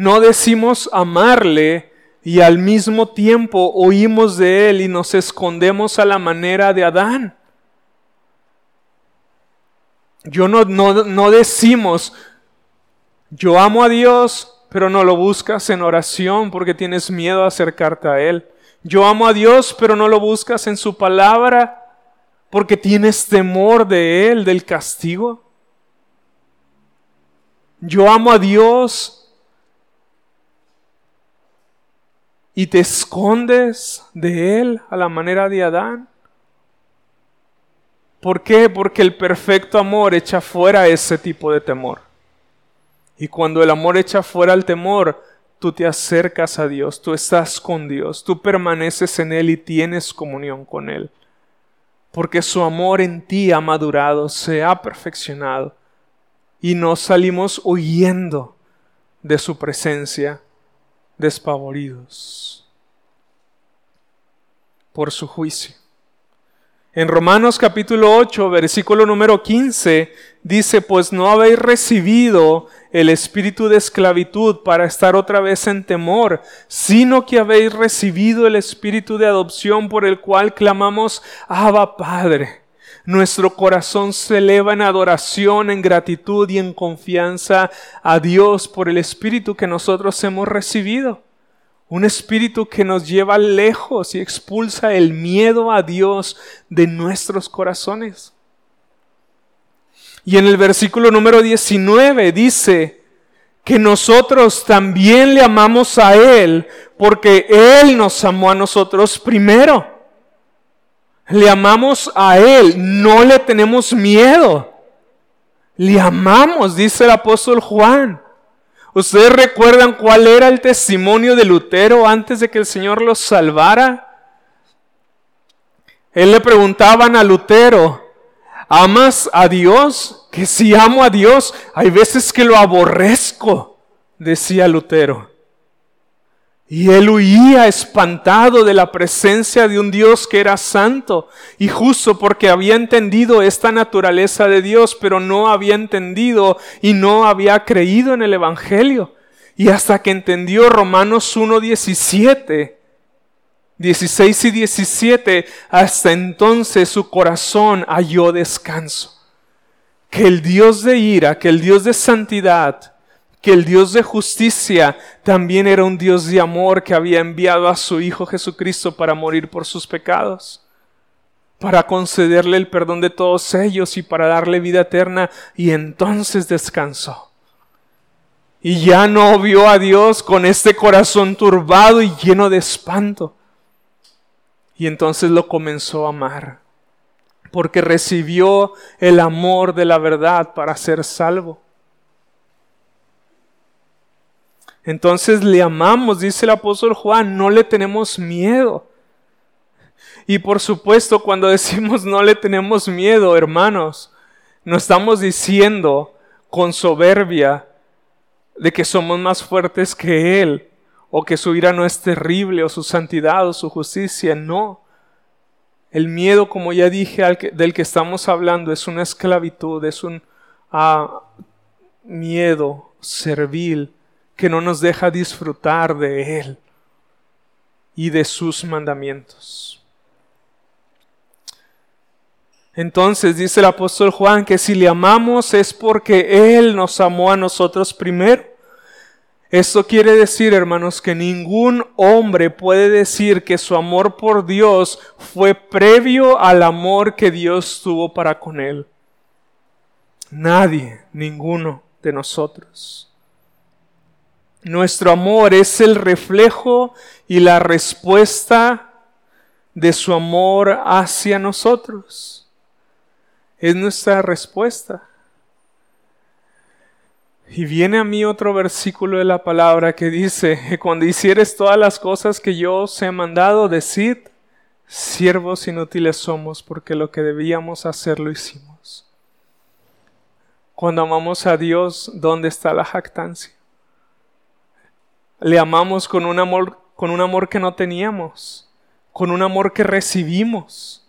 No decimos amarle y al mismo tiempo oímos de él y nos escondemos a la manera de Adán. Yo no, no, no decimos, yo amo a Dios, pero no lo buscas en oración porque tienes miedo a acercarte a Él. Yo amo a Dios, pero no lo buscas en su palabra porque tienes temor de Él, del castigo. Yo amo a Dios y te escondes de Él a la manera de Adán. ¿Por qué? Porque el perfecto amor echa fuera ese tipo de temor. Y cuando el amor echa fuera el temor, tú te acercas a Dios, tú estás con Dios, tú permaneces en Él y tienes comunión con Él. Porque su amor en ti ha madurado, se ha perfeccionado. Y no salimos huyendo de su presencia, despavoridos por su juicio. En Romanos capítulo 8, versículo número 15, dice, pues no habéis recibido el espíritu de esclavitud para estar otra vez en temor, sino que habéis recibido el espíritu de adopción por el cual clamamos, Abba Padre. Nuestro corazón se eleva en adoración, en gratitud y en confianza a Dios por el espíritu que nosotros hemos recibido. Un espíritu que nos lleva lejos y expulsa el miedo a Dios de nuestros corazones. Y en el versículo número 19 dice que nosotros también le amamos a Él porque Él nos amó a nosotros primero. Le amamos a Él, no le tenemos miedo. Le amamos, dice el apóstol Juan. ¿Ustedes recuerdan cuál era el testimonio de Lutero antes de que el Señor los salvara? Él le preguntaban a Lutero, ¿amas a Dios? Que si amo a Dios, hay veces que lo aborrezco, decía Lutero. Y él huía espantado de la presencia de un Dios que era santo y justo porque había entendido esta naturaleza de Dios, pero no había entendido y no había creído en el Evangelio. Y hasta que entendió Romanos 1, 17, 16 y 17, hasta entonces su corazón halló descanso. Que el Dios de ira, que el Dios de santidad, que el Dios de justicia también era un Dios de amor que había enviado a su Hijo Jesucristo para morir por sus pecados, para concederle el perdón de todos ellos y para darle vida eterna, y entonces descansó. Y ya no vio a Dios con este corazón turbado y lleno de espanto. Y entonces lo comenzó a amar, porque recibió el amor de la verdad para ser salvo. Entonces le amamos, dice el apóstol Juan, no le tenemos miedo. Y por supuesto, cuando decimos no le tenemos miedo, hermanos, no estamos diciendo con soberbia de que somos más fuertes que Él, o que su ira no es terrible, o su santidad, o su justicia, no. El miedo, como ya dije, del que estamos hablando, es una esclavitud, es un ah, miedo servil que no nos deja disfrutar de Él y de sus mandamientos. Entonces dice el apóstol Juan que si le amamos es porque Él nos amó a nosotros primero. Esto quiere decir, hermanos, que ningún hombre puede decir que su amor por Dios fue previo al amor que Dios tuvo para con Él. Nadie, ninguno de nosotros. Nuestro amor es el reflejo y la respuesta de su amor hacia nosotros. Es nuestra respuesta. Y viene a mí otro versículo de la palabra que dice, cuando hicieres todas las cosas que yo os he mandado, decid, siervos inútiles somos, porque lo que debíamos hacer lo hicimos. Cuando amamos a Dios, ¿dónde está la jactancia? Le amamos con un amor, con un amor que no teníamos, con un amor que recibimos.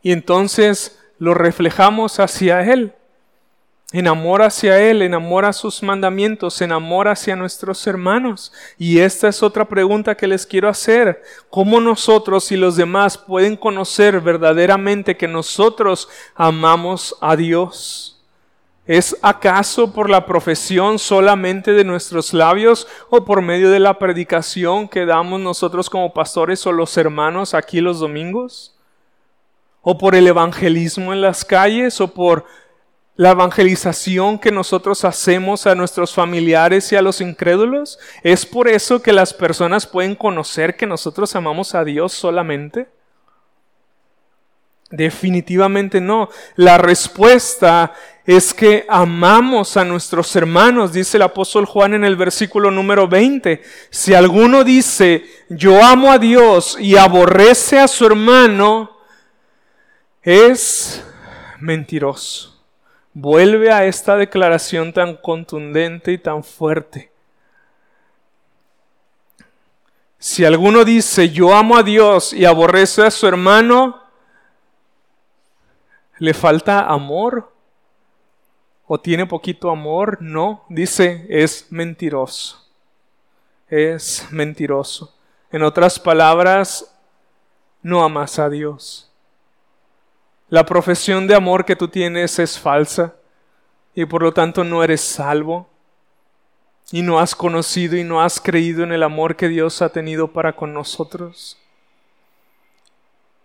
Y entonces lo reflejamos hacia Él. en amor hacia Él, en amor a sus mandamientos, en amor hacia nuestros hermanos. Y esta es otra pregunta que les quiero hacer. ¿Cómo nosotros y los demás pueden conocer verdaderamente que nosotros amamos a Dios? ¿Es acaso por la profesión solamente de nuestros labios o por medio de la predicación que damos nosotros como pastores o los hermanos aquí los domingos? ¿O por el evangelismo en las calles o por la evangelización que nosotros hacemos a nuestros familiares y a los incrédulos? ¿Es por eso que las personas pueden conocer que nosotros amamos a Dios solamente? Definitivamente no. La respuesta es que amamos a nuestros hermanos, dice el apóstol Juan en el versículo número 20. Si alguno dice, yo amo a Dios y aborrece a su hermano, es mentiroso. Vuelve a esta declaración tan contundente y tan fuerte. Si alguno dice, yo amo a Dios y aborrece a su hermano, ¿Le falta amor? ¿O tiene poquito amor? No, dice, es mentiroso. Es mentiroso. En otras palabras, no amas a Dios. La profesión de amor que tú tienes es falsa y por lo tanto no eres salvo y no has conocido y no has creído en el amor que Dios ha tenido para con nosotros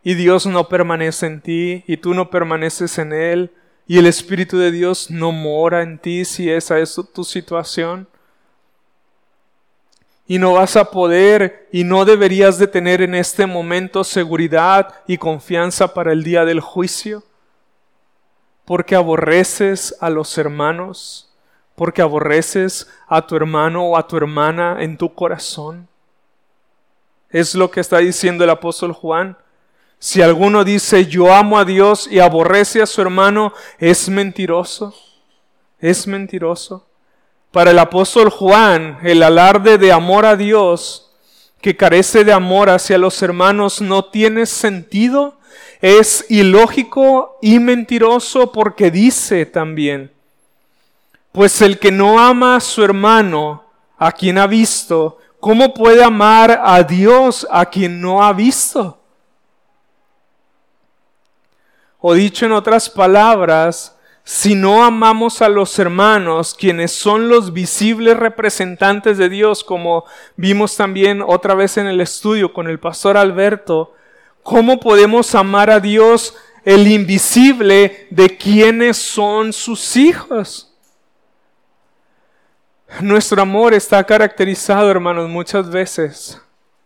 y Dios no permanece en ti y tú no permaneces en Él y el Espíritu de Dios no mora en ti si esa es tu situación. Y no vas a poder y no deberías de tener en este momento seguridad y confianza para el día del juicio, porque aborreces a los hermanos, porque aborreces a tu hermano o a tu hermana en tu corazón. Es lo que está diciendo el apóstol Juan. Si alguno dice yo amo a Dios y aborrece a su hermano, es mentiroso. Es mentiroso. Para el apóstol Juan, el alarde de amor a Dios, que carece de amor hacia los hermanos, no tiene sentido, es ilógico y mentiroso porque dice también, pues el que no ama a su hermano, a quien ha visto, ¿cómo puede amar a Dios a quien no ha visto? O dicho en otras palabras, si no amamos a los hermanos, quienes son los visibles representantes de Dios, como vimos también otra vez en el estudio con el pastor Alberto, ¿cómo podemos amar a Dios, el invisible, de quienes son sus hijos? Nuestro amor está caracterizado, hermanos, muchas veces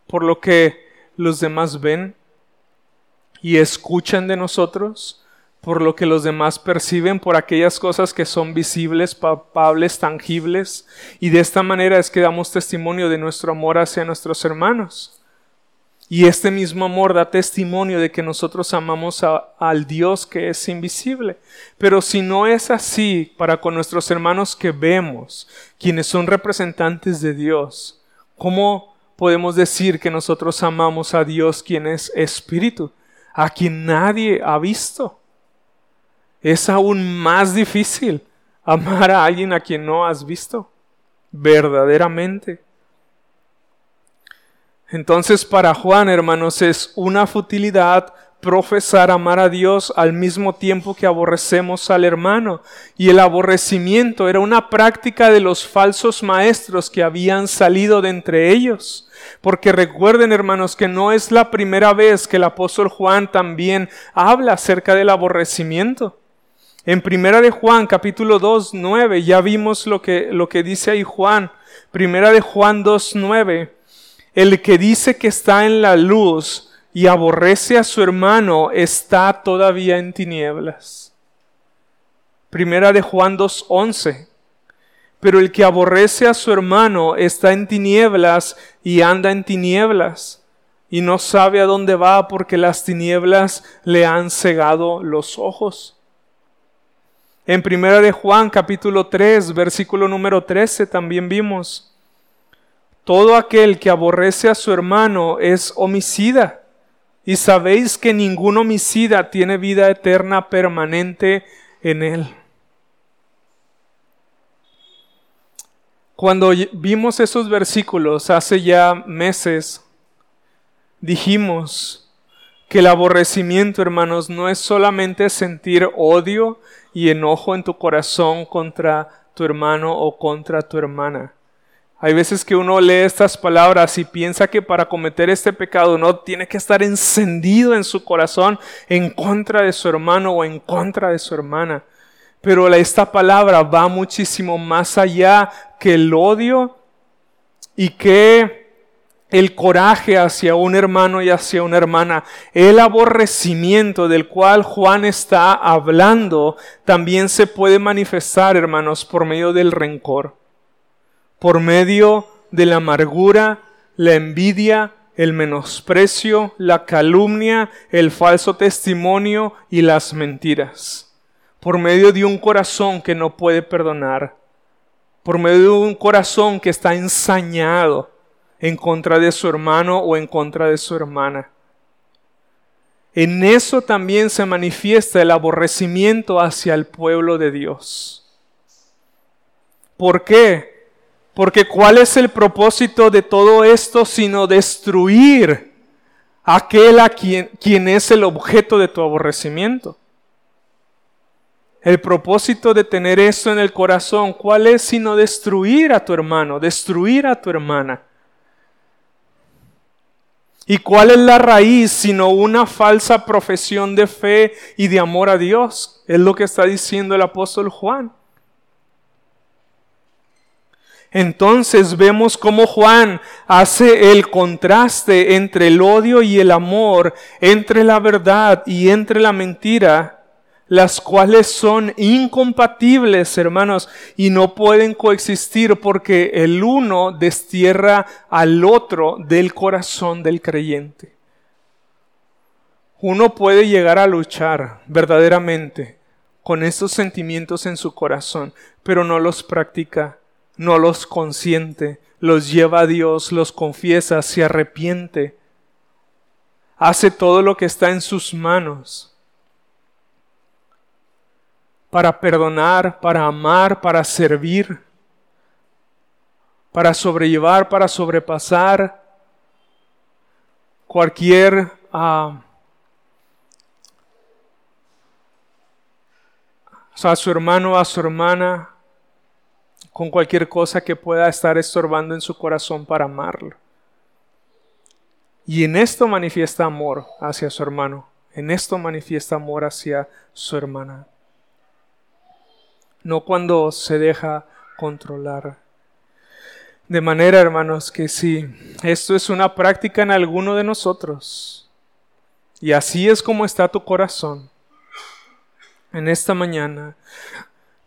por lo que los demás ven, y escuchan de nosotros, por lo que los demás perciben, por aquellas cosas que son visibles, palpables, tangibles, y de esta manera es que damos testimonio de nuestro amor hacia nuestros hermanos. Y este mismo amor da testimonio de que nosotros amamos al Dios que es invisible. Pero si no es así para con nuestros hermanos que vemos, quienes son representantes de Dios, ¿cómo podemos decir que nosotros amamos a Dios quien es espíritu? A quien nadie ha visto. Es aún más difícil amar a alguien a quien no has visto, verdaderamente. Entonces para Juan, hermanos, es una futilidad profesar amar a Dios al mismo tiempo que aborrecemos al hermano. Y el aborrecimiento era una práctica de los falsos maestros que habían salido de entre ellos. Porque recuerden, hermanos, que no es la primera vez que el apóstol Juan también habla acerca del aborrecimiento. En Primera de Juan, capítulo 2, 9, ya vimos lo que, lo que dice ahí Juan. Primera de Juan 2, 9. El que dice que está en la luz y aborrece a su hermano está todavía en tinieblas. Primera de Juan 2, 11. Pero el que aborrece a su hermano está en tinieblas y anda en tinieblas y no sabe a dónde va porque las tinieblas le han cegado los ojos. En primera de Juan capítulo 3, versículo número 13 también vimos, todo aquel que aborrece a su hermano es homicida, y sabéis que ningún homicida tiene vida eterna permanente en él. Cuando vimos esos versículos hace ya meses, dijimos que el aborrecimiento, hermanos, no es solamente sentir odio y enojo en tu corazón contra tu hermano o contra tu hermana. Hay veces que uno lee estas palabras y piensa que para cometer este pecado no tiene que estar encendido en su corazón en contra de su hermano o en contra de su hermana. Pero esta palabra va muchísimo más allá que el odio y que el coraje hacia un hermano y hacia una hermana, el aborrecimiento del cual Juan está hablando, también se puede manifestar, hermanos, por medio del rencor, por medio de la amargura, la envidia, el menosprecio, la calumnia, el falso testimonio y las mentiras por medio de un corazón que no puede perdonar, por medio de un corazón que está ensañado en contra de su hermano o en contra de su hermana. En eso también se manifiesta el aborrecimiento hacia el pueblo de Dios. ¿Por qué? Porque ¿cuál es el propósito de todo esto sino destruir aquel a quien, quien es el objeto de tu aborrecimiento? El propósito de tener esto en el corazón, ¿cuál es sino destruir a tu hermano, destruir a tu hermana? ¿Y cuál es la raíz sino una falsa profesión de fe y de amor a Dios? Es lo que está diciendo el apóstol Juan. Entonces vemos cómo Juan hace el contraste entre el odio y el amor, entre la verdad y entre la mentira las cuales son incompatibles, hermanos, y no pueden coexistir porque el uno destierra al otro del corazón del creyente. Uno puede llegar a luchar verdaderamente con estos sentimientos en su corazón, pero no los practica, no los consiente, los lleva a Dios, los confiesa, se arrepiente, hace todo lo que está en sus manos para perdonar, para amar, para servir, para sobrellevar, para sobrepasar cualquier uh, a su hermano, a su hermana, con cualquier cosa que pueda estar estorbando en su corazón para amarlo. Y en esto manifiesta amor hacia su hermano, en esto manifiesta amor hacia su hermana no cuando se deja controlar. De manera, hermanos, que si esto es una práctica en alguno de nosotros, y así es como está tu corazón, en esta mañana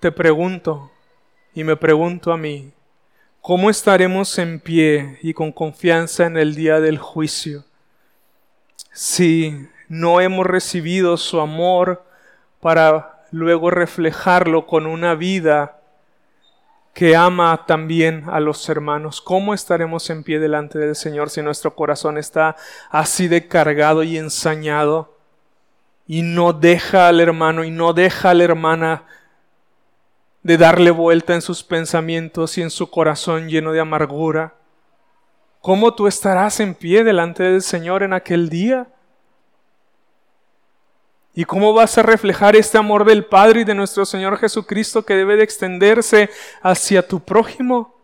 te pregunto y me pregunto a mí, ¿cómo estaremos en pie y con confianza en el día del juicio si no hemos recibido su amor para luego reflejarlo con una vida que ama también a los hermanos. ¿Cómo estaremos en pie delante del Señor si nuestro corazón está así de cargado y ensañado y no deja al hermano y no deja a la hermana de darle vuelta en sus pensamientos y en su corazón lleno de amargura? ¿Cómo tú estarás en pie delante del Señor en aquel día? ¿Y cómo vas a reflejar este amor del Padre y de nuestro Señor Jesucristo que debe de extenderse hacia tu prójimo?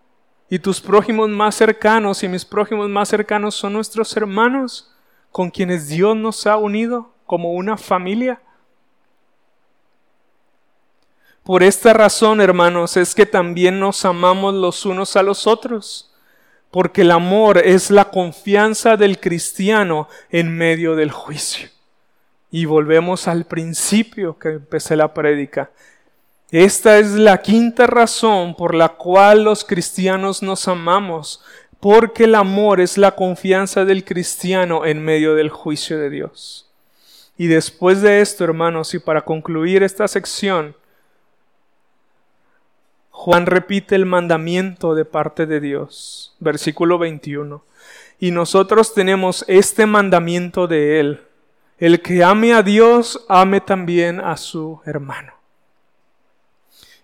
Y tus prójimos más cercanos y mis prójimos más cercanos son nuestros hermanos con quienes Dios nos ha unido como una familia. Por esta razón, hermanos, es que también nos amamos los unos a los otros, porque el amor es la confianza del cristiano en medio del juicio. Y volvemos al principio que empecé la prédica. Esta es la quinta razón por la cual los cristianos nos amamos, porque el amor es la confianza del cristiano en medio del juicio de Dios. Y después de esto, hermanos, y para concluir esta sección, Juan repite el mandamiento de parte de Dios, versículo 21. Y nosotros tenemos este mandamiento de Él el que ame a Dios, ame también a su hermano.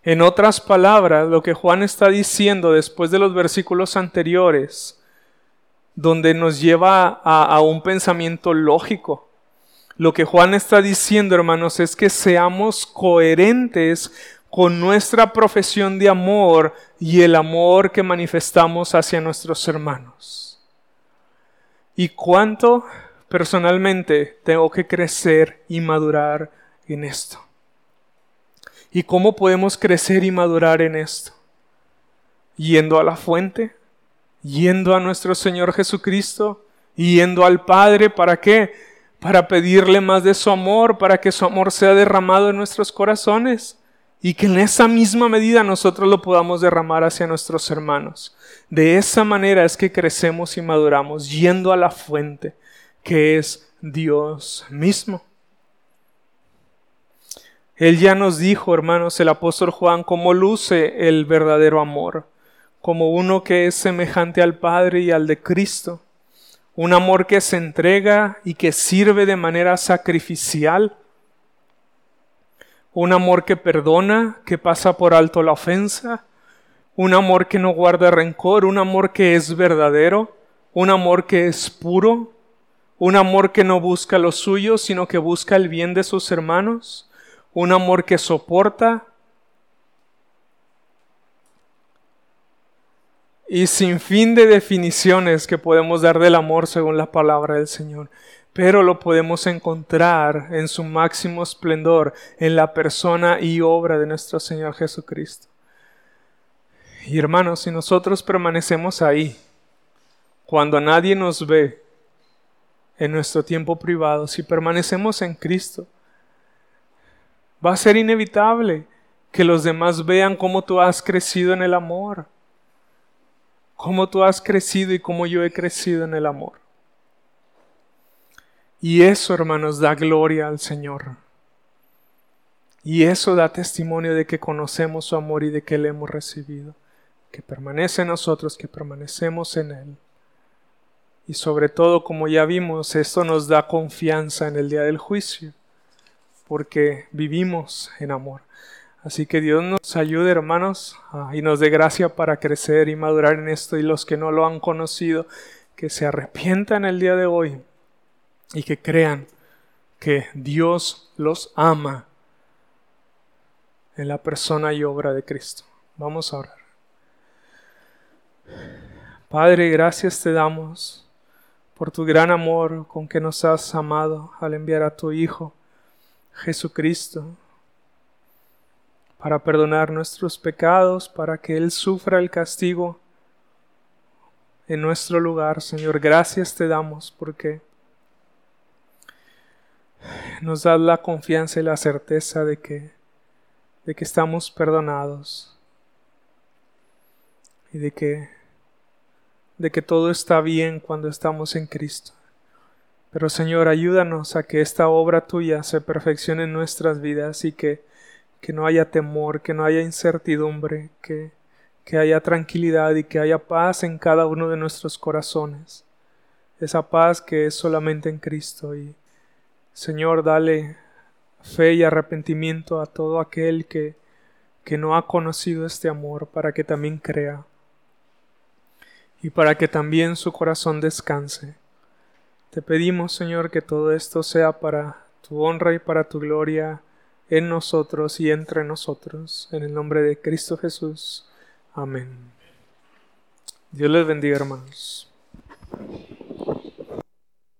En otras palabras, lo que Juan está diciendo después de los versículos anteriores, donde nos lleva a, un pensamiento lógico, lo que Juan está diciendo, hermanos, es que seamos coherentes con nuestra profesión de amor y el amor que manifestamos hacia nuestros hermanos. ¿Y cuánto personalmente tengo que crecer y madurar en esto? ¿Y cómo podemos crecer y madurar en esto? Yendo a la fuente, yendo a nuestro Señor Jesucristo, yendo al Padre, ¿para qué? para pedirle más de su amor, para que su amor sea derramado en nuestros corazones y que en esa misma medida nosotros lo podamos derramar hacia nuestros hermanos. De esa manera es que crecemos y maduramos, yendo a la fuente, que es Dios mismo. Él ya nos dijo, hermanos, el apóstol Juan, cómo luce el verdadero amor, como uno que es semejante al Padre y al de Cristo un amor que se entrega y que sirve de manera sacrificial, un amor que perdona, que pasa por alto la ofensa, un amor que no guarda rencor, un amor que es verdadero, un amor que es puro, un amor que no busca lo suyo, sino que busca el bien de sus hermanos, un amor que soporta, y sin fin de definiciones que podemos dar del amor según la palabra del Señor. Pero lo podemos encontrar en su máximo esplendor en la persona y obra de nuestro Señor Jesucristo. Y hermanos, si nosotros permanecemos ahí, cuando nadie nos ve en nuestro tiempo privado, si permanecemos en Cristo, va a ser inevitable que los demás vean cómo tú has crecido en el amor cómo tú has crecido y cómo yo he crecido en el amor. Y eso, hermanos, da gloria al Señor. Y eso da testimonio de que conocemos su amor y de que le hemos recibido, que permanece en nosotros, que permanecemos en Él. Y sobre todo, como ya vimos, esto nos da confianza en el día del juicio, porque vivimos en amor. Así que Dios nos ayude, hermanos, y nos dé gracia para crecer y madurar en esto. Y los que no lo han conocido, que se arrepientan el día de hoy y que crean que Dios los ama en la persona y obra de Cristo. Vamos a orar. Padre, gracias te damos por tu gran amor con que nos has amado al enviar a tu Hijo, Jesucristo para perdonar nuestros pecados, para que Él sufra el castigo en nuestro lugar. Señor, gracias te damos porque nos das la confianza y la certeza de que, de que estamos perdonados y de que, de que todo está bien cuando estamos en Cristo. Pero Señor, ayúdanos a que esta obra tuya se perfeccione en nuestras vidas y que que no haya temor, que no haya incertidumbre, que, que haya tranquilidad y que haya paz en cada uno de nuestros corazones. Esa paz que es solamente en Cristo. Y Señor, dale fe y arrepentimiento a todo aquel que, que no ha conocido este amor para que también crea y para que también su corazón descanse. Te pedimos, Señor, que todo esto sea para tu honra y para tu gloria en nosotros y entre nosotros. En el nombre de Cristo Jesús. Amén. Dios les bendiga, hermanos.